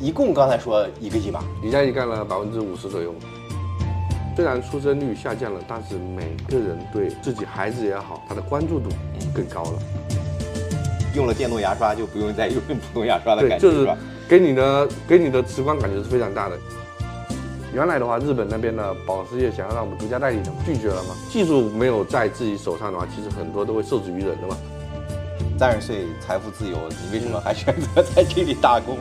一共刚才说一个亿吧？李佳琦干了百分之五十左右。虽然出生率下降了，但是每个人对自己孩子也好，他的关注度更高了。用了电动牙刷就不用再用普通牙刷的，感觉，就是吧？给你的给你的直观感觉是非常大的。原来的话，日本那边的保时捷想要让我们独家代理的，拒绝了嘛。技术没有在自己手上的话，其实很多都会受制于人的嘛。三十岁财富自由，你为什么还选择在这里打工？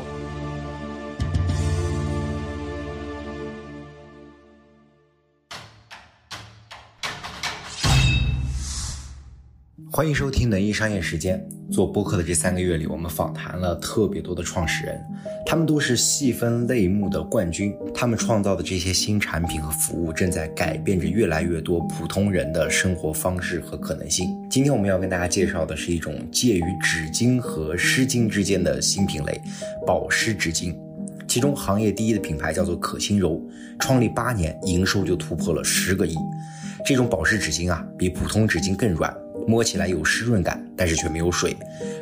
欢迎收听《能艺商业时间》。做播客的这三个月里，我们访谈了特别多的创始人，他们都是细分类目的冠军。他们创造的这些新产品和服务，正在改变着越来越多普通人的生活方式和可能性。今天我们要跟大家介绍的是一种介于纸巾和湿巾之间的新品类——保湿纸巾。其中行业第一的品牌叫做可心柔，创立八年，营收就突破了十个亿。这种保湿纸巾啊，比普通纸巾更软，摸起来有湿润感，但是却没有水，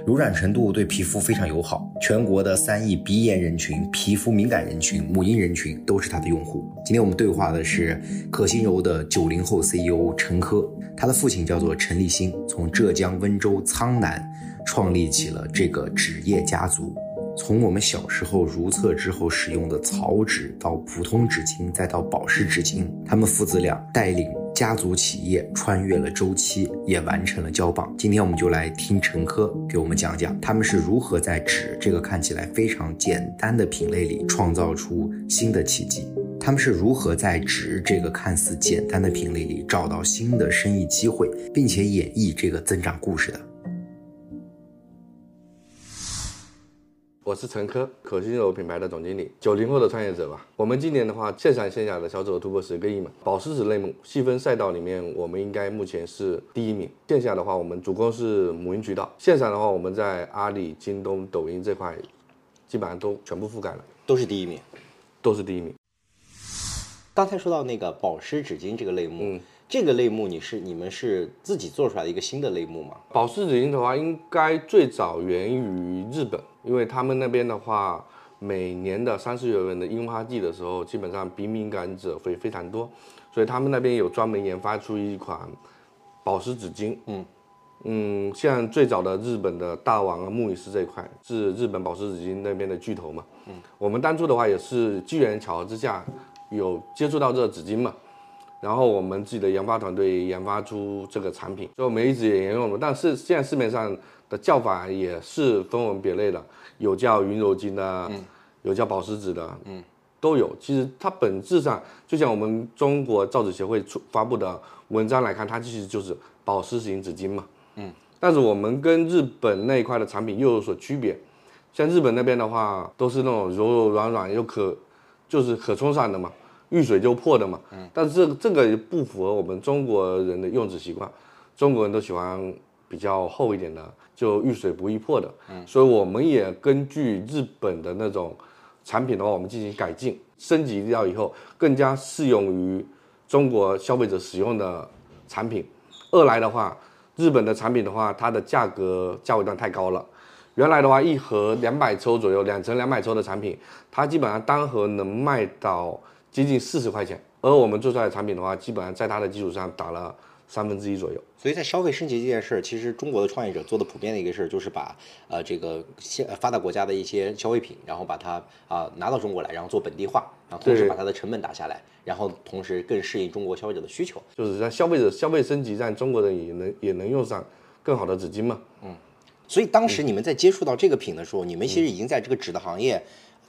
柔软程度对皮肤非常友好。全国的三亿鼻炎人群、皮肤敏感人群、母婴人群都是它的用户。今天我们对话的是可心柔的九零后 CEO 陈科，他的父亲叫做陈立新，从浙江温州苍南创立起了这个纸业家族。从我们小时候如厕之后使用的草纸，到普通纸巾，再到保湿纸巾，他们父子俩带领家族企业穿越了周期，也完成了交棒。今天我们就来听陈科给我们讲讲，他们是如何在纸这个看起来非常简单的品类里创造出新的奇迹。他们是如何在纸这个看似简单的品类里找到新的生意机会，并且演绎这个增长故事的。我是陈科，可心柔品牌的总经理，九零后的创业者吧。我们今年的话，线上线下的销售额突破十个亿嘛。保湿纸类目细分赛道里面，我们应该目前是第一名。线下的话，我们主攻是母婴渠道；线上的话，我们在阿里、京东、抖音这块，基本上都全部覆盖了，都是第一名。都是第一名。刚才说到那个保湿纸巾这个类目，嗯这个类目你是你们是自己做出来的一个新的类目吗？保湿纸巾的话，应该最早源于日本，因为他们那边的话，每年的三四月份的樱花季的时候，基本上鼻敏感者会非常多，所以他们那边有专门研发出一款保湿纸巾。嗯嗯，像最早的日本的大王啊、木伊斯这一块是日本保湿纸巾那边的巨头嘛。嗯，我们当初的话也是机缘巧合之下有接触到这个纸巾嘛。然后我们自己的研发团队研发出这个产品，所以我们一直也沿用了。但是现在市面上的叫法也是分门别类的，有叫云柔巾的，有叫保湿纸的，嗯，都有。其实它本质上就像我们中国造纸协会出发布的文章来看，它其实就是保湿型纸巾嘛，嗯。但是我们跟日本那一块的产品又有所区别，像日本那边的话，都是那种柔柔软软又可，就是可冲散的嘛。遇水就破的嘛，嗯，但是这个这个不符合我们中国人的用纸习惯，中国人都喜欢比较厚一点的，就遇水不易破的，嗯，所以我们也根据日本的那种产品的话，我们进行改进升级掉以后，更加适用于中国消费者使用的产品。二来的话，日本的产品的话，它的价格价位段太高了，原来的话一盒两百抽左右，两层两百抽的产品，它基本上单盒能卖到。接近四十块钱，而我们做出来的产品的话，基本上在它的基础上打了三分之一左右。所以在消费升级这件事儿，其实中国的创业者做的普遍的一个事儿，就是把呃这个现发达国家的一些消费品，然后把它啊拿到中国来，然后做本地化，然后同时把它的成本打下来，然后同时更适应中国消费者的需求。就是在消费者消费升级，让中国人也能也能用上更好的纸巾嘛。嗯，所以当时你们在接触到这个品的时候，你们其实已经在这个纸的行业。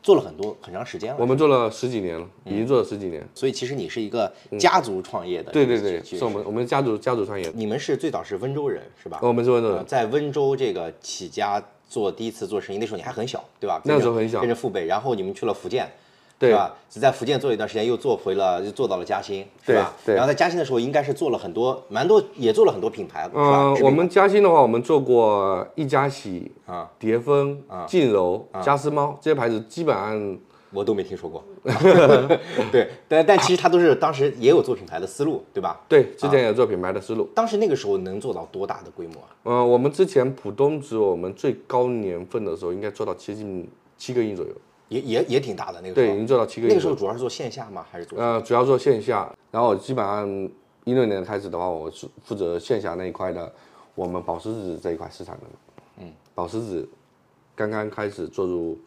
做了很多很长时间了，我们做了十几年了，已经做了十几年。所以其实你是一个家族创业的，对对对，是我们我们家族家族创业。你们是最早是温州人是吧？我们是温州人，在温州这个起家做第一次做生意，那时候你还很小，对吧？那时候很小，跟着父辈，然后你们去了福建。对吧？只在福建做了一段时间，又做回了，又做到了嘉兴，是吧？对。然后在嘉兴的时候，应该是做了很多，蛮多，也做了很多品牌，嗯，我们嘉兴的话，我们做过一家喜啊、蝶峰啊、净柔、家私猫这些牌子，基本上我都没听说过。对，但但其实他都是当时也有做品牌的思路，对吧？对，之前有做品牌的思路。当时那个时候能做到多大的规模啊？嗯，我们之前浦东只有，我们最高年份的时候应该做到接近七个亿左右。也也也挺大的那个时对，已候。经做到七个亿。那个时候主要是做线下吗？还是做？呃，主要做线下，然后基本上一六年开始的话，我是负责线下那一块的，我们保湿纸这一块市场的。嗯，保湿纸刚刚开始做入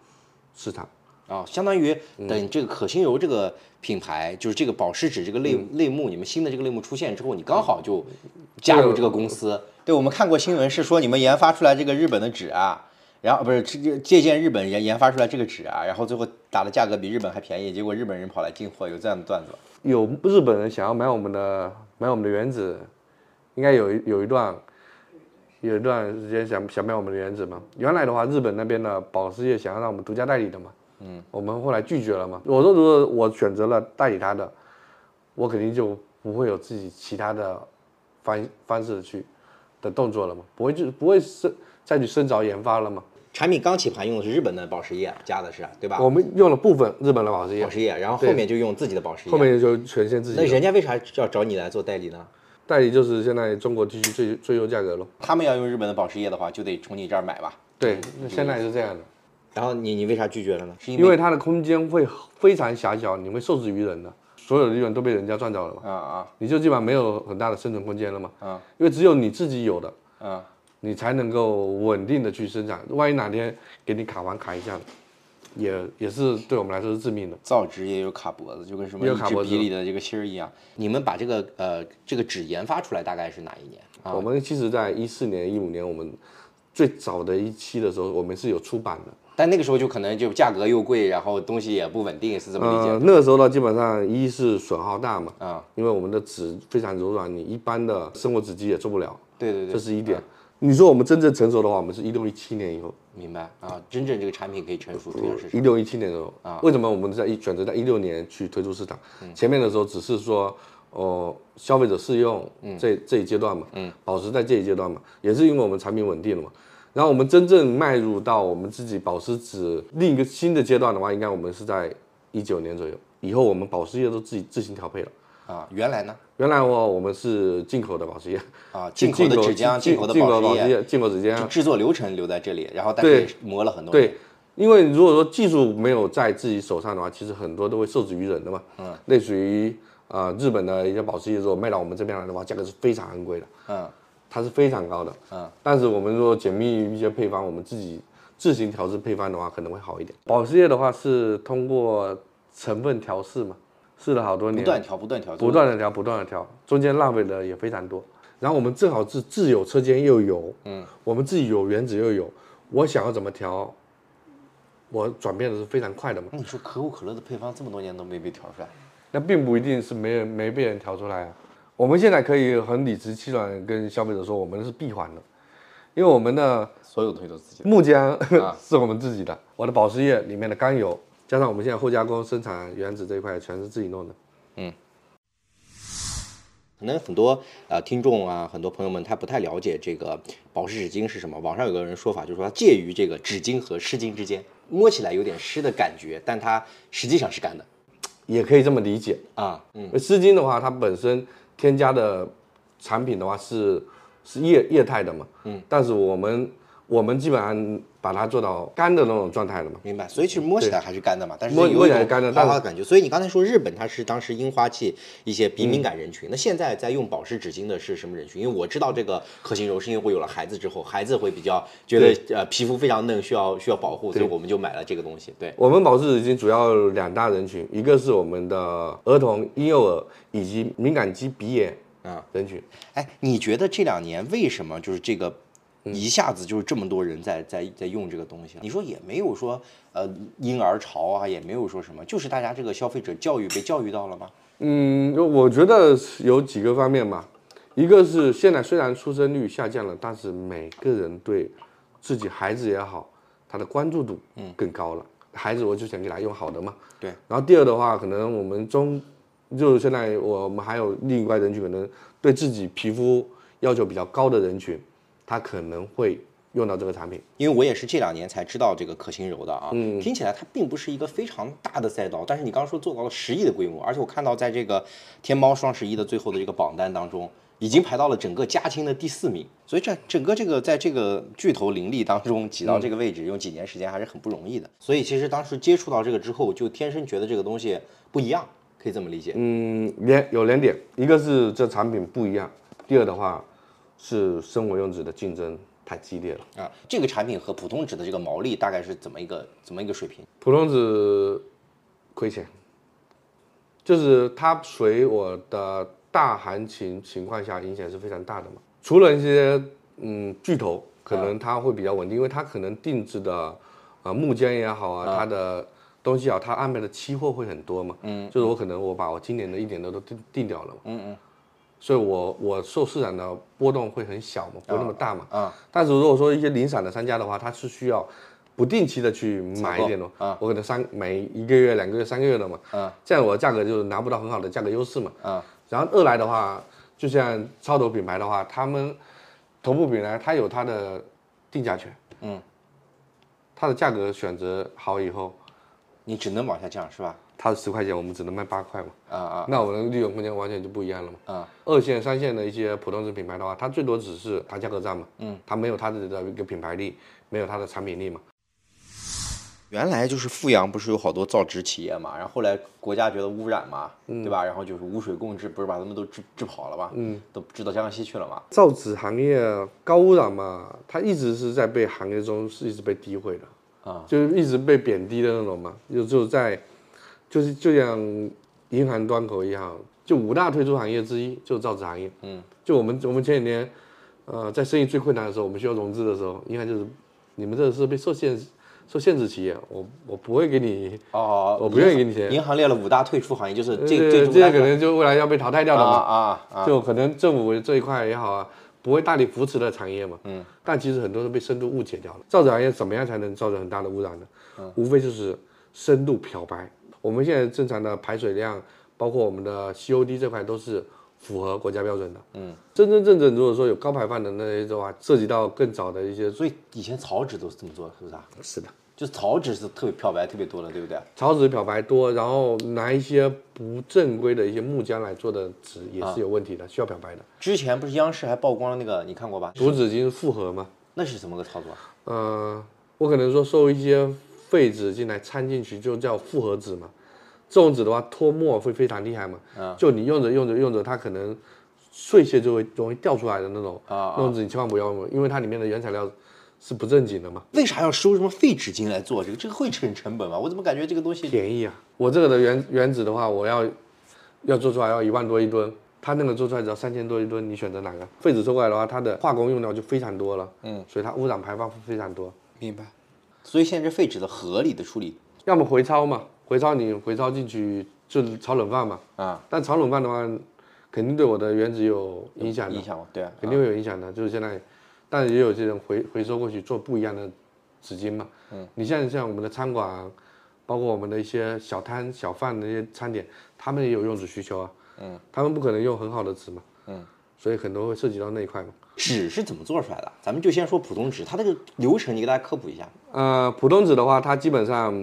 市场。啊，相当于嗯等这个可心柔这个品牌，就是这个保湿纸这个类、嗯类目，你们新的这个类目出现之后，你刚好就加入这个公司。对，我们看过新闻是说你们研发出来这个日本的纸啊，然后不是这这借鉴日本研研发出来这个纸啊，然后最后打的价格比日本还便宜，结果日本人跑来进货，有这样的段子吗？有日本人想要买我们的买我们的原子，应该有一有一段有一段时间想想买我们的原子嘛。原来的话，日本那边的保时捷想要让我们独家代理的嘛，嗯，我们后来拒绝了嘛。我说如果我选择了代理他的，我肯定就不会有自己其他的方方式去的动作了吗，不会就不会是再去深凿研发了吗。产品刚起盘用的是日本的保时液加的是对吧？我们用了部分日本的保时捷保，时液，然后后面就用自己的保时液。后面就全线自己。那人家为啥要找你来做代理呢？代理就是现在中国地区最最优价格咯。他们要用日本的保时液的话，就得从你这儿买吧？对，那现在是这样的。然后你你为啥拒绝了呢？是因为它的空间会非常狭小，你会受制于人的，所有的利润都被人家赚走了嘛，啊啊你就基本上没有很大的生存空间了嘛。啊因为只有你自己有的，啊！你才能够稳定的去生产。万一哪天给你卡完卡一下，也也是对我们来说是致命的。造纸也有卡脖子，就跟什么一支也有卡脖子笔里的这个芯儿一样。你们把这个呃这个纸研发出来大概是哪一年啊？我们其实在一四年、一五年，我们最早的一期的时候，我们是有出版的。但那个时候就可能就价格又贵，然后东西也不稳定，是这么理解呃，那个时候呢，基本上一是损耗大嘛，啊？因为我们的纸非常柔软，你一般的生活纸机也做不了，对对对，这是一点。你说我们真正成熟的话，我们是一六一七年以后，明白啊。真正这个产品可以成熟推向市场一六一七年的时候啊，为什么我们在一选择在一六年去推出市场？前面的时候只是说，哦、消费者试用这这一阶段嘛，嗯，保持在这一阶段嘛，也是因为我们产品稳定了嘛。然后我们真正迈入到我们自己保湿纸另一个新的阶段的话，应该我们是在一九年左右。以后我们保湿液都自己自行调配了。啊。原来呢原来我我们是进口的保湿液，啊，进口的纸浆、进口的保湿液，进口纸浆，制作流程留在这里，然后但对是磨了很多对年。，因为如果说技术没有在自己手上的话，其实很多都会受制于人的嘛。嗯，类似于啊、呃日本的一些保湿液，如果卖到我们这边来的话，价格是非常昂贵的，嗯它是非常高的。嗯，但是我们如果解密一些配方，我们自己自行调制配方的话，可能会好一点。保湿液的话是通过成分调试嘛，试了好多年，不断调，不断调，不断的调，不断的调，中间浪费的也非常多。然后我们正好是自有车间又有，嗯，我们自己有原子又有，我想要怎么调，我转变的是非常快的嘛。那你说可口可乐的配方这么多年都没被调出来，那并不一定是没人没被人调出来啊。我们现在可以很理直气壮跟消费者说，我们是闭环的，因为我们的所有东西都自己的。木浆 是我们自己的，我的保湿液里面的甘油，加上我们现在后加工生产原子这一块全是自己弄的。嗯可能很多呃听众啊，很多朋友们他不太了解这个保湿纸巾是什么。网上有个人说法，就是说它介于这个纸巾和湿巾之间，摸起来有点湿的感觉，但它实际上是干的也可以这么理解。啊。嗯，湿巾的话，它本身添加的产品的话是是液液态的嘛，嗯，但是我们我们基本上把它做到干的那种状态了嘛，明白。所以其实摸起来还是干的嘛，但是摸摸起来干的但是花花的感觉。所以你刚才说日本它是当时樱花季一些鼻敏感人群，那现在在用保湿纸巾的是什么人群？因为我知道这个可心柔是因为我有了孩子之后，孩子会比较觉得呃皮肤非常嫩，需要需要保护，所以我们就买了这个东西。对，我们保湿纸巾主要两大人群，一个是我们的儿童、婴幼儿以及敏感肌鼻炎啊人群。哎，你觉得这两年为什么就是这个一下子就是这么多人在在在用这个东西？你说也没有说呃婴儿潮啊，也没有说什么，就是大家这个消费者教育被教育到了吗？嗯，我觉得有几个方面吧，一个是现在虽然出生率下降了，但是每个人对自己孩子也好，他的关注度嗯更高了。孩子我就想给他用好的嘛。对。然后第二的话，可能我们中，就是现在我们还有另外人群，可能对自己皮肤要求比较高的人群，他可能会用到这个产品。因为我也是这两年才知道这个可心柔的啊，嗯听起来它并不是一个非常大的赛道，但是你刚刚说做到了十亿的规模，而且我看到在这个天猫双十一的最后的这个榜单当中，已经排到了整个家青的第四名。所以这整个这个在这个巨头林立当中挤到这个位置，用几年时间还是很不容易的。所以其实当时接触到这个之后，就天生觉得这个东西不一样，可以这么理解。嗯，两有两点，一个是这产品不一样，第二的话是生活用纸的竞争太激烈了。啊，这个产品和普通纸的这个毛利大概是怎么一个怎么一个水平？普通纸亏钱，就是它随我的大行情情况下影响是非常大的嘛。除了一些嗯巨头，可能它会比较稳定，因为它可能定制的啊木浆也好啊，它的东西啊，它安排的期货会很多嘛。嗯，就是我可能我把我今年的一点的都定定掉了嘛。嗯嗯。所以我我受市场的波动会很小嘛，不那么大嘛。啊。但是如果说一些零散的商家的话，他是需要不定期的去买一点的。啊。我可能三每一个月、两个月、三个月的嘛。啊。这样我的价格就拿不到很好的价格优势嘛。啊。然后二来的话。就像超头品牌的话，他们头部品牌它有它的定价权，嗯，它的价格选择好以后，你只能往下降是吧？它是十块钱，我们只能卖八块嘛，啊啊，那我们的利润空间完全就不一样了嘛，啊，二线、三线的一些普通纸品牌的话，它最多只是打价格战嘛，嗯，它没有它自己的一个品牌力，没有它的产品力嘛。原来就是富阳不是有好多造纸企业嘛，然后后来国家觉得污染嘛，对吧？然后就是污水共治，不是把他们都治治跑了嘛？嗯，都治到江西去了嘛？造纸行业高污染嘛，它一直是在被行业中是一直被诋毁的啊，就是一直被贬低的那种嘛。就就在，就是就像银行端口一样，就五大退出行业之一就是造纸行业。嗯，就我们我们前几年，呃，在生意最困难的时候，我们需要融资的时候，银行就是你们这是被受限。受限制企业，我我不会给你哦，我不愿意给你钱。银行列了五大退出行业，就是这这这可能就未来要被淘汰掉的嘛啊啊！就可能政府这一块也好啊，不会大力扶持的产业嘛。嗯。但其实很多都被深度误解掉了。造纸行业怎么样才能造成很大的污染呢？嗯。无非就是深度漂白。我们现在正常的排水量，包括我们的 COD 这块都是符合国家标准的。嗯。真真正正如果说有高排放的那些的话，涉及到更早的一些，所以以前草纸都是这么做，是不是啊？是的。就是草纸是特别漂白特别多的，对不对？草纸漂白多，然后拿一些不正规的一些木浆来做的纸也是有问题的，需要漂白的。之前不是央视还曝光了那个，你看过吧？竹纸巾复合吗？那是什么个操作？呃，我可能说受一些废纸进来掺进去，就叫复合纸嘛。这种纸的话脱墨会非常厉害嘛。啊。就你用着用着用着，它可能碎屑就会容易掉出来的那种。啊。那种纸你千万不要用，因为它里面的原材料。是不正经的嘛？为啥要收什么废纸巾来做这个？这个会成成本吗？我怎么感觉这个东西便宜啊？我这个的原原纸的话，我要要做出来要一万多一吨，它那个做出来只要三千多一吨，你选择哪个？废纸收过来的话，它的化工用料就非常多了，嗯，所以它污染排放非常多。明白。所以现在这废纸的合理的处理，要么回抄嘛，回抄你回抄进去就是炒冷饭嘛，啊，但炒冷饭的话，肯定对我的原纸有影响的，影响对啊，肯定会有影响的，就是现在。但也有些人回回收过去做不一样的纸巾嘛。嗯，你像像我们的餐馆，包括我们的一些小摊小贩的一些餐点，他们也有用纸需求啊。嗯，他们不可能用很好的纸嘛。嗯，所以很多会涉及到那一块嘛。纸是怎么做出来的？咱们就先说普通纸，它这个流程你给大家科普一下。呃，普通纸的话，它基本上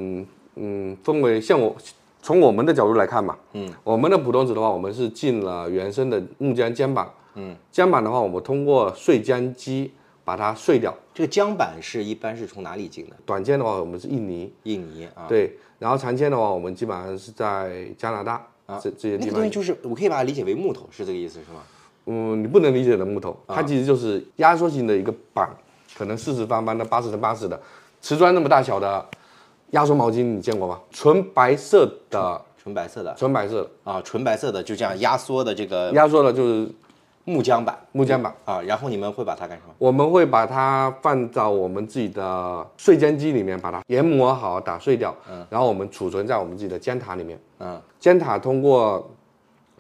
嗯分为像我从我们的角度来看嘛，嗯，我们的普通纸的话，我们是进了原生的木浆浆板。嗯，浆板的话，我们通过碎浆机把它碎掉。这个浆板是一般是从哪里进的？短尖的话，我们是印尼。印尼啊。对，然后长尖的话，我们基本上是在加拿大啊这这些地方。那个东西就是，我可以把它理解为木头，是这个意思是吗？嗯，你不能理解的木头，它其实就是压缩型的一个板，可能四十方方的、八十乘八十的瓷砖那么大小的压缩毛巾，你见过吗？纯白色的，纯白色的，纯白色啊，纯白色的，就这样压缩的这个。压缩的就是。木浆板，木浆板啊，然后你们会把它干什么？我们会把它放到我们自己的碎浆机里面，把它研磨好，打碎掉。嗯，然后我们储存在我们自己的尖塔里面。嗯，尖塔通过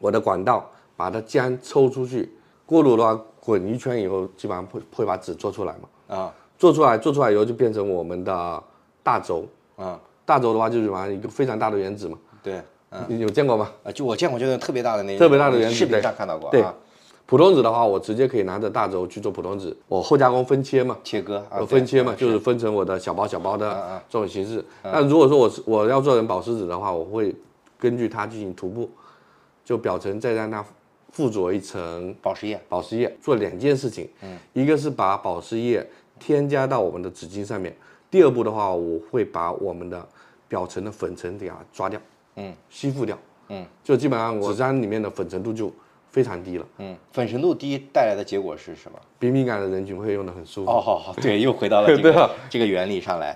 我的管道把它浆抽出去，锅炉的话滚一圈以后，基本上会会把纸做出来嘛。啊，做出来，做出来以后就变成我们的大轴。啊，大轴的话就是完一个非常大的原子嘛。对，你有见过吗？啊，就我见过，就是特别大的那特别大的原子，视频上看到过。对。普通纸的话，我直接可以拿着大轴去做普通纸，我后加工分切嘛，切割，分切嘛，就是分成我的小包小包的这种形式。那如果说我是我要做成保湿纸的话，我会根据它进行涂布，就表层再让它附着一层保湿液，保湿液，做两件事情。嗯，一个是把保湿液添加到我们的纸巾上面，第二步的话，我会把我们的表层的粉尘给它抓掉，嗯，吸附掉，嗯，就基本上纸张里面的粉尘度就非常低了。嗯，粉尘度低带来的结果是什么？鼻敏感的人群会用的很舒服。哦，好好，对，又回到了 这个这个原理上来。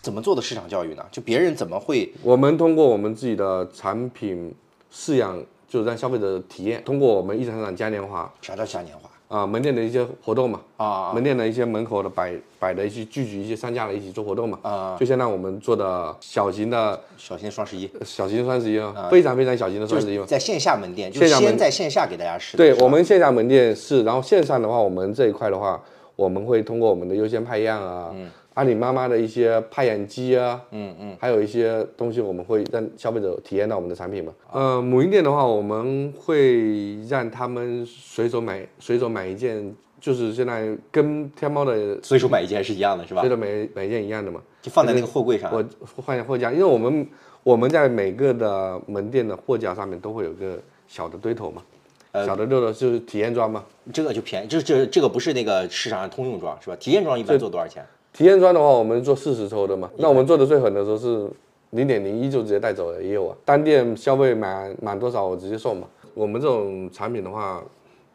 怎么做的市场教育呢？就别人怎么会我们通过我们自己的产品饲养，就是让消费者体验，通过我们一场场嘉年华啥叫嘉年华啊、门店的一些活动嘛，啊门店的一些门口的摆摆的一些聚集一些商家来一起做活动嘛，啊？就相当于我们做的小型的小型双十一，小型双十一啊，非常非常小型的双十一嘛。在线下门店，就先在线下给大家试。对我们线下门店是，然后线上的话，我们这一块的话，我们会通过我们的优先派样啊，阿里妈妈的一些派眼机啊，嗯嗯，还有一些东西，我们会让消费者体验到我们的产品嘛。呃，母婴店的话，我们会让他们随手买，随手买一件，就是现在跟天猫的随手买一件是一样的，是吧随？手买买一件一样的嘛。就放在那个货柜上。我换下货架，因为我们我们在每个的门店的货架上面都会有个小的堆头嘛，呃小的堆头就是体验装嘛。这个就便宜，这这这个不是那个市场上通用装是吧？体验装一般做多少钱？体验装的话，我们做四十抽的嘛，那我们做的最狠的时候是零点零一就直接带走了，也有啊。单店消费满满多少我直接送嘛。我们这种产品的话，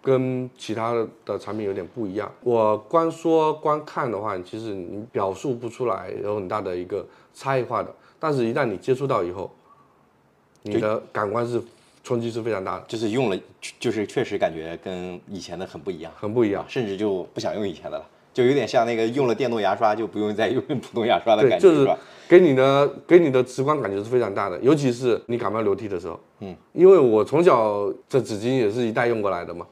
跟其他的产品有点不一样。我光说光看的话，其实你表述不出来有很大的一个差异化的。但是，一旦你接触到以后，你的感官是冲击是非常大的，就是用了，就是确实感觉跟以前的很不一样，很不一样。甚至就不想用以前的了，就有点像那个用了电动牙刷就不用再用普通牙刷的，感觉，就是吧？给你的给你的直观感觉是非常大的，尤其是你感冒流涕的时候，嗯，因为我从小这纸巾也是一代用过来的嘛，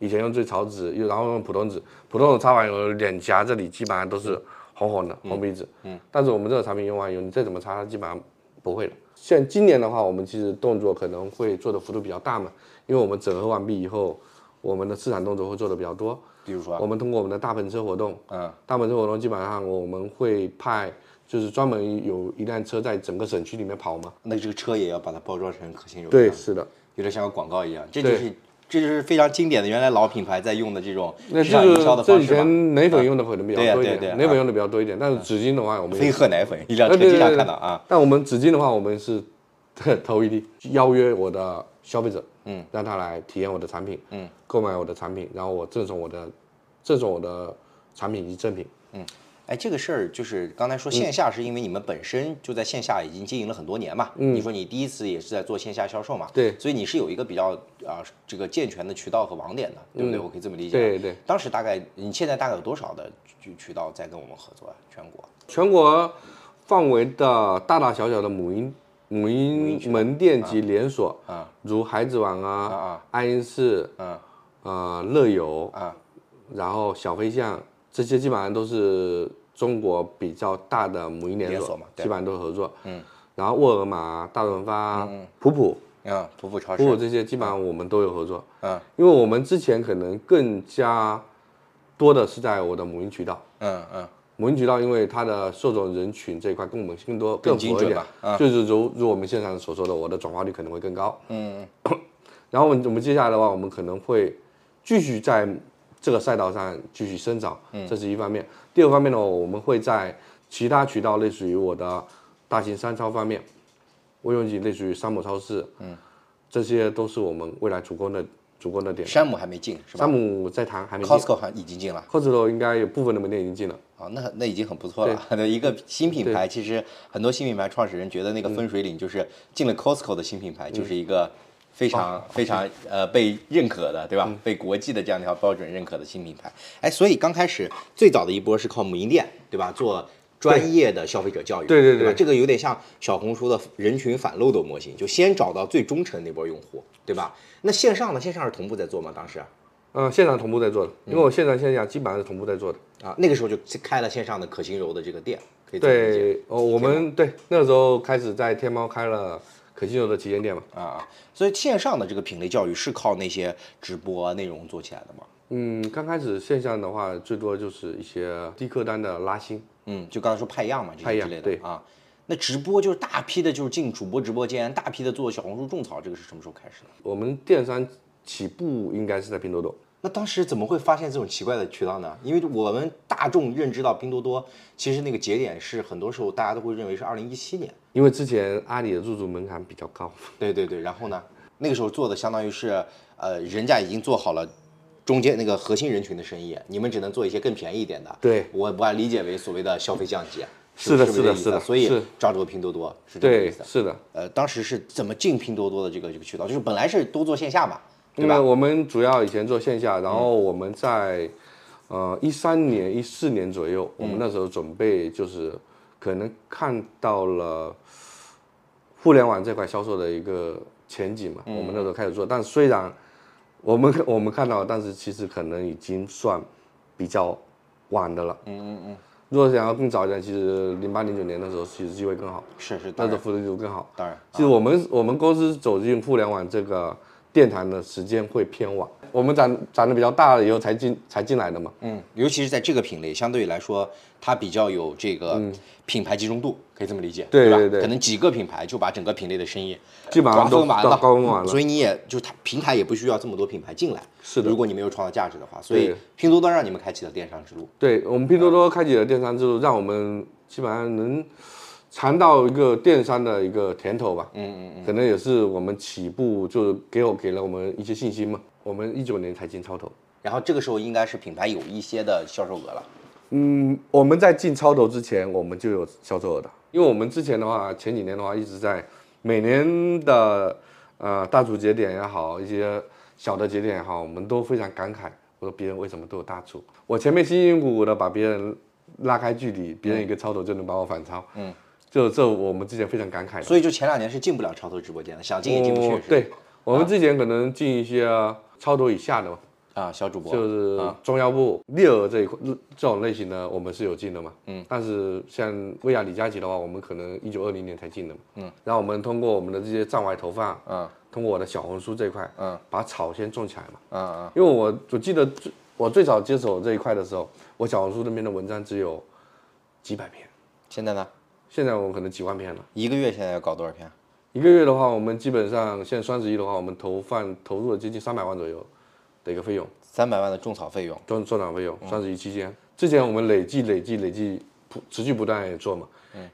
以前用最草纸，又然后用普通纸，普通的擦完以后脸颊这里基本上都是红红的红鼻子，嗯，但是我们这个产品用完以后，你再怎么擦，它基本上不会了。像今年的话，我们其实动作可能会做的幅度比较大嘛，因为我们整合完毕以后，我们的市场动作会做的比较多，比如说，我们通过我们的大篷车活动，嗯，大篷车活动基本上我们会派，就是专门有一辆车在整个省区里面跑嘛。那这个车也要把它包装成可信柔对，是的，有点像个广告一样，这就是这就是非常经典的原来老品牌在用的这种那市场营销的方式嘛。前奶粉用的可能比较多一点，奶粉用的比较多一点，但是纸巾的话，我们飞也鹤奶粉，一辆车经常看到啊。但我们纸巾的话，我们是 投一滴邀约我的消费者，嗯，让他来体验我的产品，嗯，购买我的产品，然后我赠送我的赠送我的产品以及赠品。嗯哎，这个事儿就是刚才说线下是因为你们本身就在线下已经经营了很多年嘛，嗯你说你第一次也是在做线下销售嘛，对所以你是有一个比较啊、这个健全的渠道和网点的，对不对？我可以这么理解。对对，当时大概你现在大概有多少的渠渠道在跟我们合作啊？全国？全国范围的大大小小的母婴母婴门店及连锁，啊。如孩子网啊、啊爱因仕、嗯呃乐游，啊。然后小飞象这些基本上都是中国比较大的母婴连锁嘛基本上都是合作。嗯，然后沃尔玛、大润发、普普、啊，普普超市。普普，这些基本上我们都有合作。嗯因为我们之前可能更加多的是在我的母婴渠道。嗯嗯母婴渠道，因为它的受众人群这一块跟我们更多更符合一点精准吧，啊就是如如我们现场所说的，我的转化率可能会更高。嗯 然后我们我们接下来的话，我们可能会继续在这个赛道上继续生长，嗯这是一方面。第二方面呢，我们会在其他渠道，类似于我的大型商超方面，微用级类似于山姆超市，嗯，这些都是我们未来主攻的主攻的点。山姆还没进是吧山姆在谈还没进？Costco 还已经进了。，Costco 应该有部分的门店已经进了。啊，那那已经很不错了。那 一个新品牌，其实很多新品牌创始人觉得那个分水岭就是进了 Costco 的新品牌，就是一个非常非常呃被认可的，对吧？被国际的这样一条标准认可的新品牌。哎，所以刚开始最早的一波是靠母婴店，对吧？做专业的消费者教育，对对对？这个有点像小红书的人群反漏斗模型，就先找到最忠诚那波用户，对吧？那线上呢？线上是同步在做吗？当时嗯，线上同步在做的，因为我线上线下基本上是同步在做的。啊，那个时候就开了线上的可心柔的这个店，可以对，哦，我们对那个时候开始在天猫开了可心柔的旗舰店嘛。啊啊，所以线上的这个品类教育是靠那些直播啊内容做起来的吗？嗯，刚开始线上的话，最多就是一些低客单的拉新。嗯，就刚才说派样嘛，这些之类的对啊。那直播就是大批的，就是进主播直播间，大批的做小红书种草，这个是什么时候开始的？我们电商起步应该是在拼多多。那当时怎么会发现这种奇怪的渠道呢？因为我们大众认知到拼多多，其实那个节点是很多时候大家都会认为是二零一七年。因为之前阿里的入驻门槛比较高，对对对，然后呢，那个时候做的相当于是，呃，人家已经做好了中间那个核心人群的生意，你们只能做一些更便宜一点的。对我把它理解为所谓的消费降级。是的是的是的所以抓住了拼多多是这个意对，思。是的。呃，当时是怎么进拼多多的这个这个渠道？就是本来是都做线下嘛，对吧？我们主要以前做线下，然后我们在呃一三年、一四年左右，我们那时候准备就是可能看到了互联网这块销售的一个前景嘛，我们那时候开始做。但虽然我们 我们看到，但是其实可能已经算比较晚的了。嗯嗯嗯。如果想要更早一点，其实零八零九年的时候，其实机会更好，是是，那时候复制度更好。当然，其实我们我们公司走进互联网这个殿堂的时间会偏晚，我们长长得比较大了以后才进才进来的嘛。嗯，尤其是在这个品类，相对来说它比较有这个品牌集中度，可以这么理解，吧？对对对可能几个品牌就把整个品类的生意基本上都完了所以你也就它平台也不需要这么多品牌进来，是的如果你没有创造价值的话，所以拼多多让你们开启了电商之路。对我们拼多多开启了电商之路，让我们基本上能尝到一个电商的一个甜头吧。嗯嗯嗯，可能也是我们起步就给我给了我们一些信心嘛。我们一九年才进超投，然后这个时候应该是品牌有一些的销售额了。嗯，我们在进超投之前，我们就有销售额的，因为我们之前的话，前几年的话一直在每年的呃大促节点也好，一些小的节点也好，我们都非常感慨。我说别人为什么都有大促？我前面辛辛苦苦的把别人拉开距离，别人一个超投就能把我反超。嗯，就这我们之前非常感慨的。所以就前两年是进不了超投直播间的，想进也进不去。对，我们之前可能进一些超投以下的嘛，啊，小主播就是中腰部、猎鹅这一块这种类型的，我们是有进的嘛。嗯。但是像薇娅、李佳琦的话，我们可能一九二零年才进的嘛。嗯。然后我们通过我们的这些站外投放，嗯，通过我的小红书这一块，嗯，把草先种起来嘛。嗯嗯，因为我我记得最我最早接手这一块的时候，我小红书那边的文章只有几百篇，现在呢？现在我可能几万篇了。一个月现在要搞多少篇？一个月的话，我们基本上现在双十一的话，我们投放投入了接近三百万左右的一个费用，三百万的种草费用。种种草费用。双十一期间，之前我们累计累计累计不持续不断也做嘛，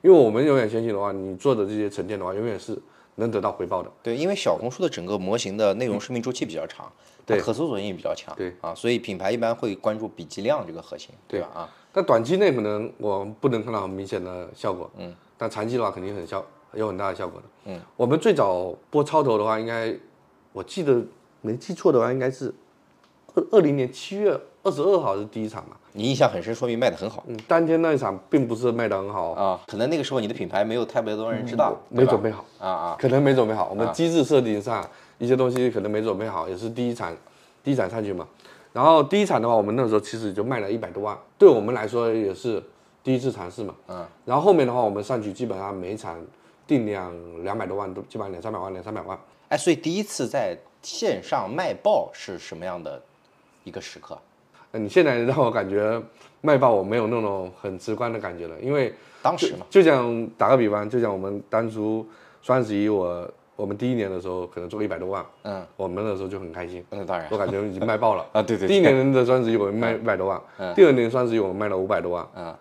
因为我们永远相信的话，你做的这些沉淀的话，永远是能得到回报的。对，因为小红书的整个模型的内容生命周期比较长，它对可搜索性也比较强，对啊，所以品牌一般会关注笔记量这个核心，对吧？啊，但短期内可能我不能看到很明显的效果，嗯，但长期的话肯定很效有很大的效果的，嗯。我们最早播超投的话，应该我记得没记错的话，应该是二二零年七月二十二号是第一场嘛，你印象很深，说明卖的很好。嗯，当天那一场并不是卖的很好，啊，可能那个时候你的品牌没有特别多人知道，没准备好，啊啊，可能没准备好，我们机制设定上一些东西可能没准备好，也是第一场第一场上去嘛。然后第一场的话，我们那时候其实就卖了一百多万，对我们来说也是第一次尝试嘛。嗯。然后后面的话，我们上去基本上每一场定量两百多万，都基本上两三百万，两三百万。哎，所以第一次在线上卖爆是什么样的一个时刻？呃你现在让我感觉卖爆我没有那种很直观的感觉了，因为当时嘛，就像打个比方，就像我们当初双十一我我们第一年的时候可能做一百多万，嗯，我们那时候就很开心。那当然。我感觉已经卖爆了。啊对对对。第一年的双十一我们卖一百多万，第二年双十一我们卖了五百多万，嗯。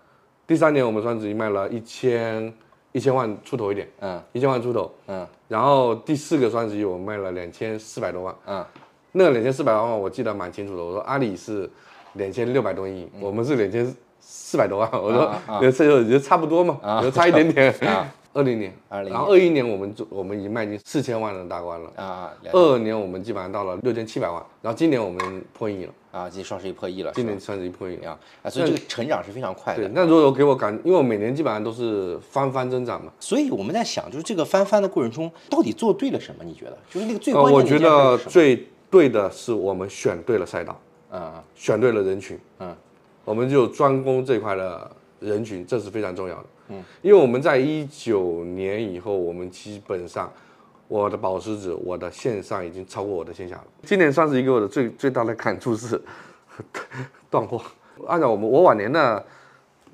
第三年我们双十一卖了一千一千万出头一点，嗯。一千万出头，嗯。然后第四个双十一我卖了两千四百多万，嗯，那个两千四百万我记得蛮清楚的，我说阿里是两千六百多亿，我们是两千四百多万，我说这就也差不多嘛，就差一点点。二零年，20然后二一年我们就我们已经迈进四千万的大关了，啊了二二年我们基本上到了六千七百万，然后今年我们破亿了，啊，今双十一破亿了，今年双十一破亿了。啊啊，所以这个成长是非常快的。，对那如果给我感，因为我每年基本上都是翻番增长嘛。所以我们在想，就是这个翻番的过程中，到底做对了什么？你觉得？就是那个最呃，关键我觉得？最对的是我们选对了赛道，嗯选对了人群，嗯，我们就专攻这块的人群，这是非常重要的。嗯，因为我们在一九年以后，我们基本上我的保时纸，我的线上已经超过我的线下了。今年双十一给我的最最大的感触是断货。按照我们我往年的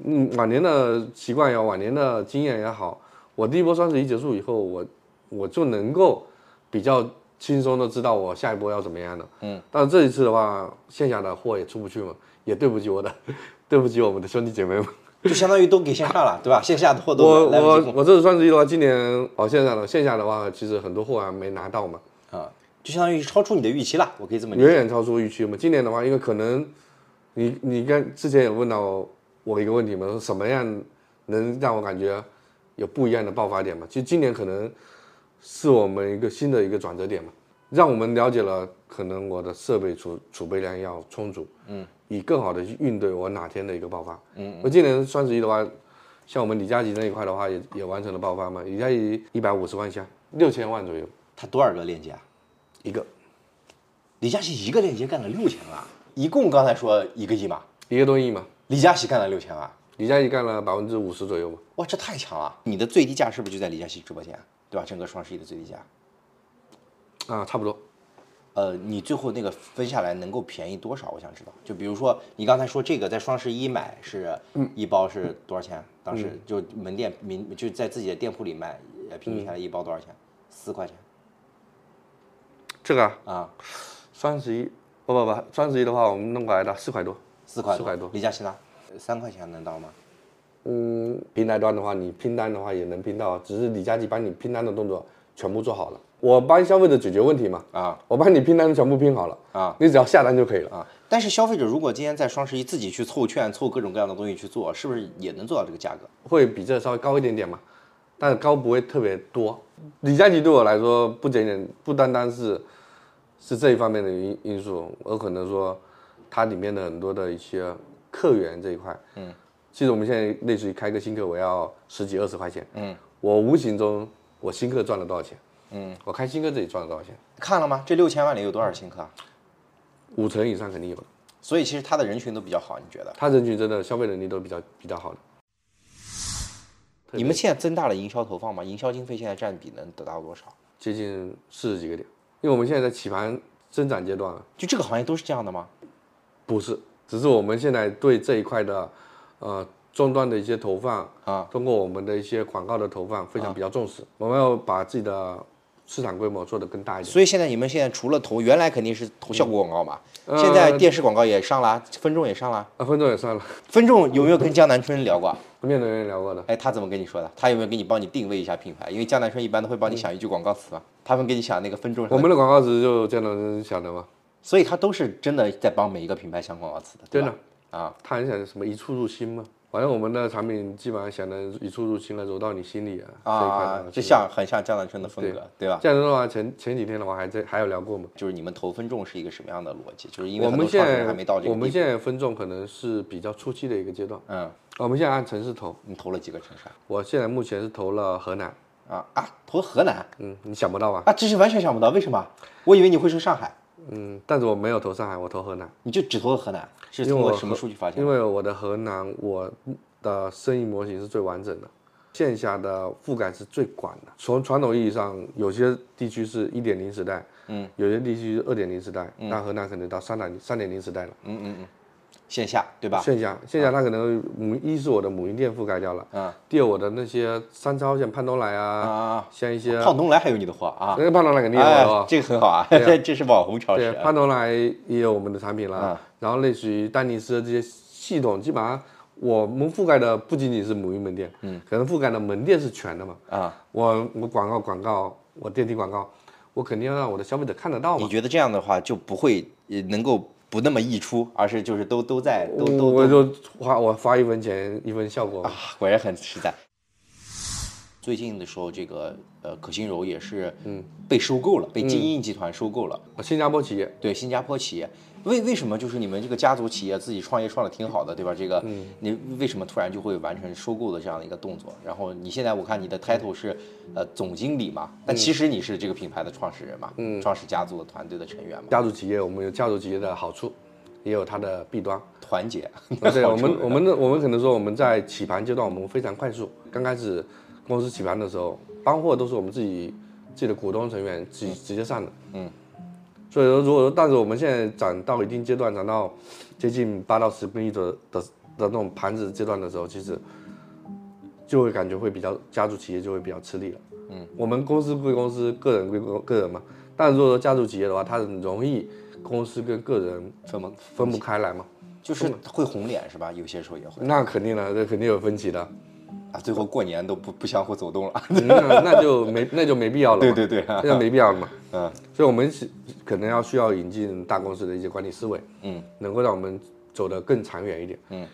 嗯往年的习惯也好，往年的经验也好，我第一波双十一结束以后，我我就能够比较轻松的知道我下一波要怎么样的。嗯，但是这一次的话，线下的货也出不去嘛，也对不起我的，对不起我们的兄弟姐妹们。就相当于都给线上了，对吧？线下的货都我我我这次双十一的话，今年哦线上的线下的话，其实很多货还没拿到嘛，啊，就相当于超出你的预期了，我可以这么。远远超出预期嘛。今年的话，因为可能你你刚之前也问到我一个问题嘛，说什么样能让我感觉有不一样的爆发点嘛？其实今年可能是我们一个新的一个转折点嘛，让我们了解了可能我的设备储储备量要充足，嗯，以更好的去应对我哪天的一个爆发。嗯，我今年双十一的话，像我们李佳琦那一块的话，也也完成了爆发嘛，李佳琦一百五十万箱，六千万左右他多少个链接啊？一个，李佳琦一个链接干了六千万，一共刚才说一个亿嘛，一个多亿嘛。李佳琦干了六千万，李佳琦干了百分之五十左右嘛。哇，这太强了！你的最低价是不是就在李佳琦直播间，对吧？整个双十一的最低价，啊，差不多。呃，你最后那个分下来能够便宜多少？我想知道。就比如说你刚才说这个在双十一买是一包是多少钱？当时就门店民就在自己的店铺里卖，呃，平均下来一包多少钱？四块钱这个啊，啊，双十一，不不不，双十一的话，我们弄过来的四块多。四块四块多李佳琦呢？三块钱能到吗？嗯，平台端的话，你拼单的话也能拼到，只是李佳琦帮你拼单的动作全部做好了，我帮消费者解决问题嘛。啊我帮你拼单全部拼好了啊，你只要下单就可以了。啊！但是消费者如果今天在双十一自己去凑券、凑各种各样的东西去做，是不是也能做到这个价格？会比这稍微高一点点嘛，但是高不会特别多。李佳琦对我来说不仅仅不单单是是这一方面的因因素，我可能说它里面的很多的一些客源这一块，嗯，其实我们现在类似于开个新客，我要十几二十块钱，嗯，我无形中我新客赚了多少钱？嗯，我开新客这里赚了多少钱？看了吗？这六千万里有多少新客啊？五成以上肯定有的，所以其实他的人群都比较好，你觉得？他人群真的消费能力都比较比较好的。你们现在增大了营销投放吗？营销经费现在占比能得到多少？接近四十几个点，因为我们现在在起盘增长阶段，就这个行业都是这样的吗？不是，只是我们现在对这一块的，呃，终端的一些投放啊，通过我们的一些广告的投放非常比较重视，我们要把自己的市场规模做得更大一点。所以现在你们现在除了投，原来肯定是投效果广告嘛，呃现在电视广告也上了，分众也上了。啊，分众也上了，分众有没有跟江南春聊过？面对面聊过的。哎，他怎么跟你说的？他有没有给你帮你定位一下品牌？因为江南春一般都会帮你想一句广告词嘛，他们给你想那个分众，我们的广告词就江南春想的嘛，所以他都是真的在帮每一个品牌想广告词的，对的。啊，他很想什么一触入心嘛，反正我们的产品基本上想的一触入心了，揉到你心里啊，啊的，就像很像江南春的风格，对吧？这样的话，前前几天的话还在还有聊过嘛。就是你们投分众是一个什么样的逻辑？就是因为我们现在还没到这个我们。现在分众可能是比较初期的一个阶段，嗯，我们现在按城市投，你投了几个城市我现在目前是投了河南，啊？啊，投河南嗯，你想不到吧？啊，这是完全想不到，为什么？我以为你会说上海，嗯，但是我没有投上海，我投河南，你就只投了河南，是通过什么数据发现的？因为我的河南我的生意模型是最完整的，线下的覆盖是最广的。从传统意义上，有些地区是一点零时代，嗯，有些地区是二点零时代，那河南可能到三点三点零时代了。嗯嗯嗯，线下对吧？线下线下它可能母一是我的母婴店覆盖掉了，嗯第二我的那些商超像胖东来啊啊，啊，像一些胖东来还有你的货啊？那个胖东来肯定有这个很好啊，这啊 这是网红超市对，啊。潘东来也有我们的产品了，啊然后类似于丹尼斯的这些系统，基本上我们覆盖的不仅仅是母婴门店，嗯，可能覆盖的门店是全的嘛。啊，我我广告广告，我电梯广告，我肯定要让我的消费者看得到嘛。你觉得这样的话就不会呃能够不那么溢出，而是就是都都在都都我都就花我花一分钱一分效果嘛。啊，果然很实在。最近的时候，这个呃可心柔也是嗯被收购了，被金鹰集团收购了。新加坡企业，对新加坡企业，为为什么就是你们这个家族企业自己创业创的挺好的，对吧？这个，你为什么突然就会完成收购的这样的一个动作？然后你现在我看你的 title 是呃总经理嘛，但其实你是这个品牌的创始人嘛，嗯，创始家族的团队的成员嘛，家族企业我们有家族企业的好处，也有它的弊端。团结。对，我们我们的我们可能说我们在起盘阶段我们非常快速，刚开始公司起盘的时候，帮货都是我们自己自己的股东成员直直接上的，嗯，所以说如果说但是我们现在涨到一定阶段，涨到接近八到十个亿的的的那种盘子阶段的时候，其实就会感觉会比较家族企业就会比较吃力了，嗯，我们公司归公司，个人归个个人嘛。但如果说家族企业的话，它很容易公司跟个人分不分不开来嘛。就是会红脸是吧？有些时候也会那肯定了，这肯定有分歧的，啊，最后过年都不不相互走动了。那那就没那就没必要了嘛。对对对，那就没必要了嘛。嗯所以我们是可能要需要引进大公司的一些管理思维，嗯，能够让我们走得更长远一点。嗯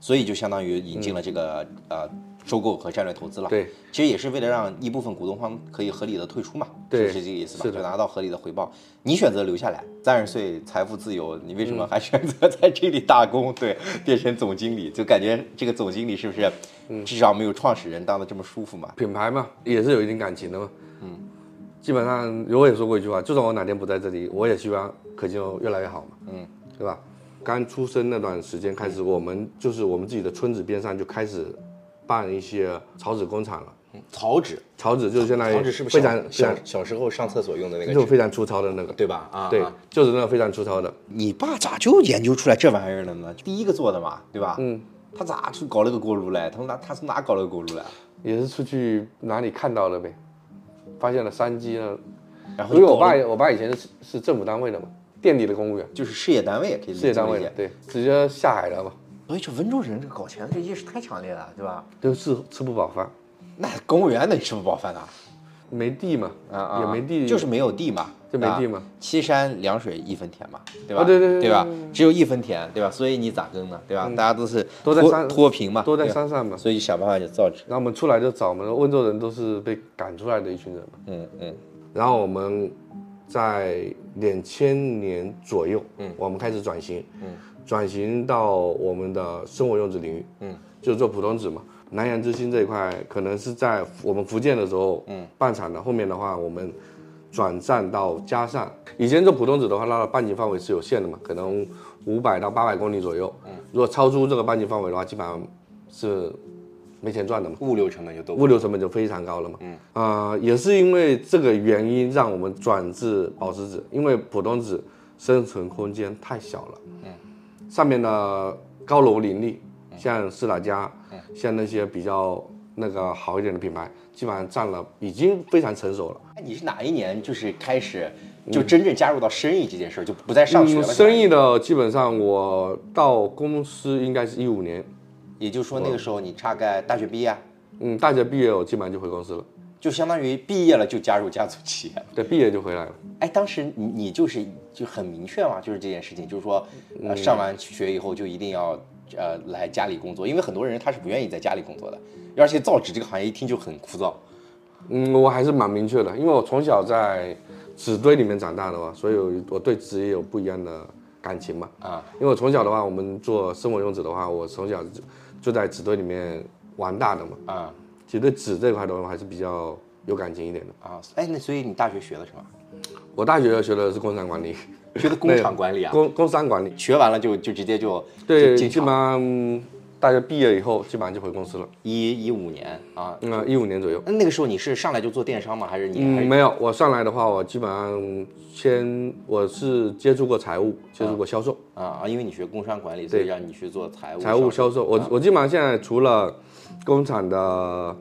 所以就相当于引进了这个呃收购和战略投资了。对，其实也是为了让一部分股东方可以合理的退出嘛，对是是这个意思吧？是就拿到合理的回报。你选择留下来，三十岁财富自由，你为什么还选择在这里打工？对，变成总经理，就感觉这个总经理是不是至少没有创始人当的这么舒服嘛？品牌嘛，也是有一定感情的嘛。嗯，基本上我也说过一句话，就算我哪天不在这里，我也希望可劲越来越好嘛。嗯，对吧？刚出生那段时间开始，我们就是我们自己的村子边上就开始办一些草纸工厂了。草纸，草纸就是相当于草纸是不是非常非小小时候上厕所用的那个纸，就非常粗糙的那个，对吧？啊，对啊，就是那个非常粗糙的。你爸咋就研究出来这玩意儿了呢？第一个做的嘛，对吧？嗯，他咋去搞了个锅炉来？他从哪他从哪搞了个锅炉来？也是出去哪里看到了呗，发现了商机了。然后因为我爸我爸以前是是政府单位的嘛，店里的公务员，就是事业单位也可以事业单位对，直接下海了嘛，所以这温州人这个搞钱这意识太强烈了，对吧？都吃吃不饱饭，那公务员能吃不饱饭呐？没地嘛，啊啊，也没地，就是没有地嘛，就没地嘛啊七山两水一分田嘛，对吧？啊对对对对吧？只有一分田，对吧？所以你咋耕呢？对吧？大家都是都在山脱贫嘛，都在山上嘛。所以想办法就造纸。那我们出来就找我们温州人都是被赶出来的一群人嘛。嗯嗯然后我们在两千年左右，嗯，我们开始转型，嗯，转型到我们的生活用纸领域，嗯，就是做普通纸嘛。南洋之星这一块可能是在我们福建的时候，嗯，办厂的。后面的话，我们转战到嘉善，以前做普通纸的话，它的半径范围是有限的嘛，可能五百到八百公里左右。嗯，如果超出这个半径范围的话，基本上是没钱赚的嘛。物流成本就都物流成本就非常高了嘛。嗯，呃，也是因为这个原因，让我们转至宝石纸，因为普通纸生存空间太小了。嗯，上面的高楼林立，像斯达佳，像那些比较那个好一点的品牌，基本上占了，已经非常成熟了。哎，你是哪一年就是开始就真正加入到生意这件事儿，就不再上学了？嗯生意的基本上我到公司应该是一五年，也就是说那个时候你大概大学毕业，嗯，大学毕业我基本上就回公司了，就相当于毕业了就加入家族企业了。对，毕业就回来了。哎，当时你你就是就很明确嘛，就是这件事情，就是说，上完学以后就一定要呃来家里工作，因为很多人他是不愿意在家里工作的，而且造纸这个行业一听就很枯燥。嗯，我还是蛮明确的，因为我从小在纸堆里面长大的嘛，所以我对纸也有不一样的感情嘛。啊，因为我从小的话，我们做生活用纸的话，我从小就就在纸堆里面玩大的嘛。啊其实对纸这块的话，还是比较有感情一点的。啊！哎，那所以你大学学了什么？我大学学的是工商管理，学的工厂管理啊？工工商管理。学完了就就直接就对，就基本。上大学毕业以后，基本上就回公司了。一一五年啊，嗯，一五年左右。那那个时候你是上来就做电商吗？还是你还嗯，没有，我上来的话，我基本上先我是接触过财务，接触过销售。啊啊？因为你学工商管理，所以让你去做财务财务销售，我我基本上现在除了工厂的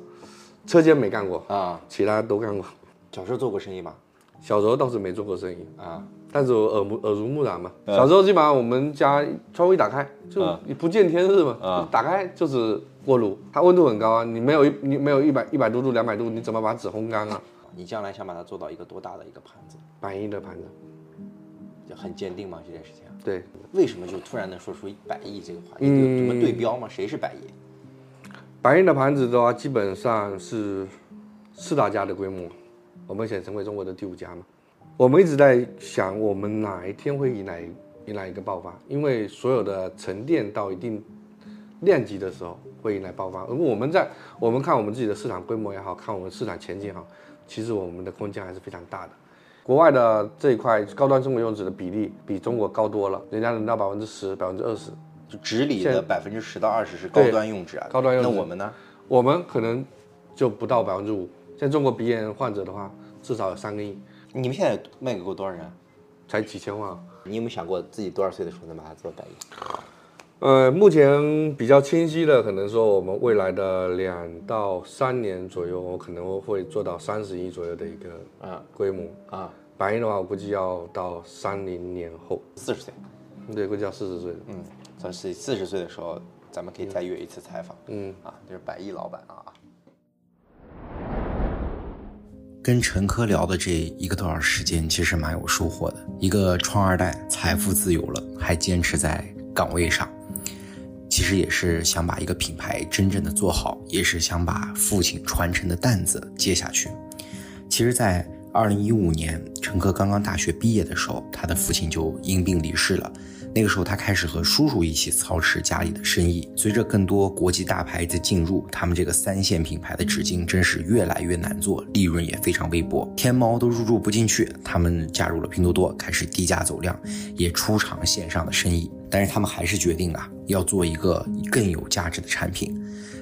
车间没干过，啊。其他都干过。小时候做过生意吗？小时候倒是没做过生意，啊，但是我耳目耳濡目染嘛。小时候基本上我们家窗户一打开就不见天日嘛，打开就是锅炉，它温度很高啊，你没有一你没有一百一百多度两百度，你怎么把纸烘干啊？你将来想把它做到一个多大的一个盘子？百亿的盘子，就很坚定嘛？这件事情？对，为什么就突然能说出百亿这个话题？嗯有什么对标吗？谁是百亿？百亿的盘子的话，基本上是四大家的规模，我们想成为中国的第五家嘛。我们一直在想，我们哪一天会迎来迎来一个爆发？因为所有的沉淀到一定量级的时候，会迎来爆发。而我们在我们看我们自己的市场规模也好看我们市场前景也好，其实我们的空间还是非常大的。国外的这一块高端生活用纸的比例比中国高多了，人家能到百分之十、百分之二十。就纸里的百分之十到二十是高端用纸啊，高端用纸那我们呢？我们可能就不到百分之五。像中国鼻炎患者的话，至少有三个亿，你们现在卖给过多少人啊？才几千万啊。你有没有想过自己多少岁的时候能把它做百亿？呃，目前比较清晰的，可能说我们未来的两到三年左右，我可能会做到三十亿左右的一个啊规模。啊，白银的话，我估计要到三零年后，四十岁，对，估计要四十岁。嗯，算是四十岁的时候，咱们可以再约一次采访。嗯，啊，就是百亿老板啊。跟陈科聊的这一个多小时时间，其实蛮有收获的。一个创二代，财富自由了，还坚持在岗位上，其实也是想把一个品牌真正的做好，也是想把父亲传承的担子接下去。其实，在二零一五年，陈科刚刚大学毕业的时候，他的父亲就因病离世了。那个时候，他开始和叔叔一起操持家里的生意。随着更多国际大牌子进入，他们这个三线品牌的纸巾真是越来越难做，利润也非常微薄，天猫都入驻不进去。他们加入了拼多多，开始低价走量，也出场线上的生意。但是他们还是决定啊，要做一个更有价值的产品。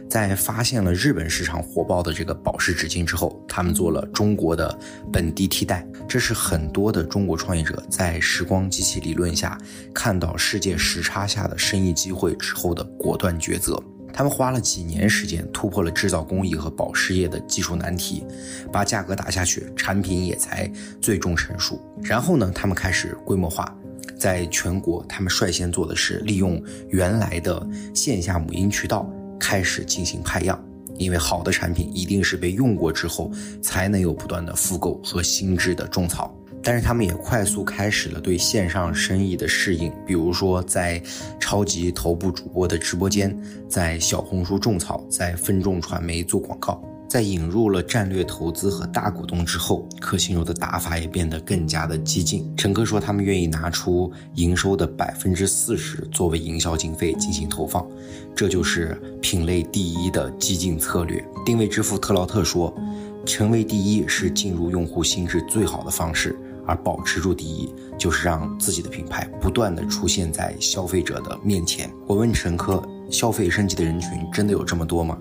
在发现了日本市场火爆的这个宝石纸巾之后，他们做了中国的本地替代。这是很多的中国创业者在时光机器理论下看到世界时差下的生意机会之后的果断抉择。他们花了几年时间突破了制造工艺和宝石业的技术难题，把价格打下去，产品也才最终成熟。然后呢，他们开始规模化，在全国，他们率先做的是利用原来的线下母婴渠道。开始进行派样，因为好的产品一定是被用过之后，才能有不断的复购和新质的种草。但是他们也快速开始了对线上生意的适应，比如说在超级头部主播的直播间，在小红书种草，在分众传媒做广告。在引入了战略投资和大股东之后，可心柔的打法也变得更加的激进。陈哥说，他们愿意拿出营收的百分之四十作为营销经费进行投放，这就是品类第一的激进策略。定位之父特劳特说，成为第一是进入用户心智最好的方式，而保持住第一就是让自己的品牌不断的出现在消费者的面前。我问陈科，消费升级的人群真的有这么多吗？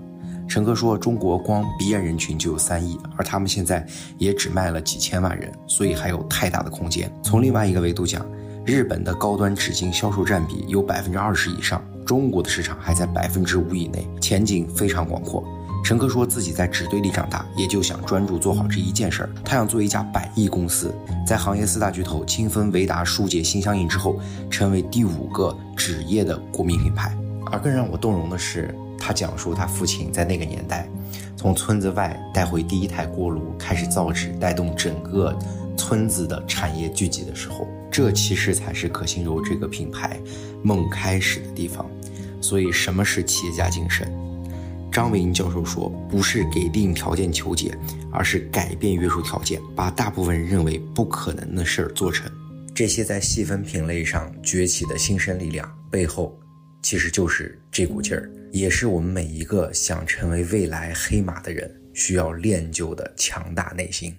陈哥说：“中国光鼻炎人群就有三亿，而他们现在也只卖了几千万人，所以还有太大的空间。从另外一个维度讲，日本的高端纸巾销售占比有百分之二十以上，中国的市场还在百分之五以内，前景非常广阔。”陈哥说自己在纸堆里长大，也就想专注做好这一件事儿。他想做一家百亿公司，在行业四大巨头清风、维达、舒洁、心相印之后，成为第五个纸业的国民品牌。而更让我动容的是。他讲述他父亲在那个年代，从村子外带回第一台锅炉，开始造纸，带动整个村子的产业聚集的时候，这其实才是可心柔这个品牌梦开始的地方。所以，什么是企业家精神？张维迎教授说，不是给定条件求解，而是改变约束条件，把大部分人认为不可能的事儿做成。这些在细分品类上崛起的新生力量背后。其实就是这股劲儿，也是我们每一个想成为未来黑马的人需要练就的强大内心。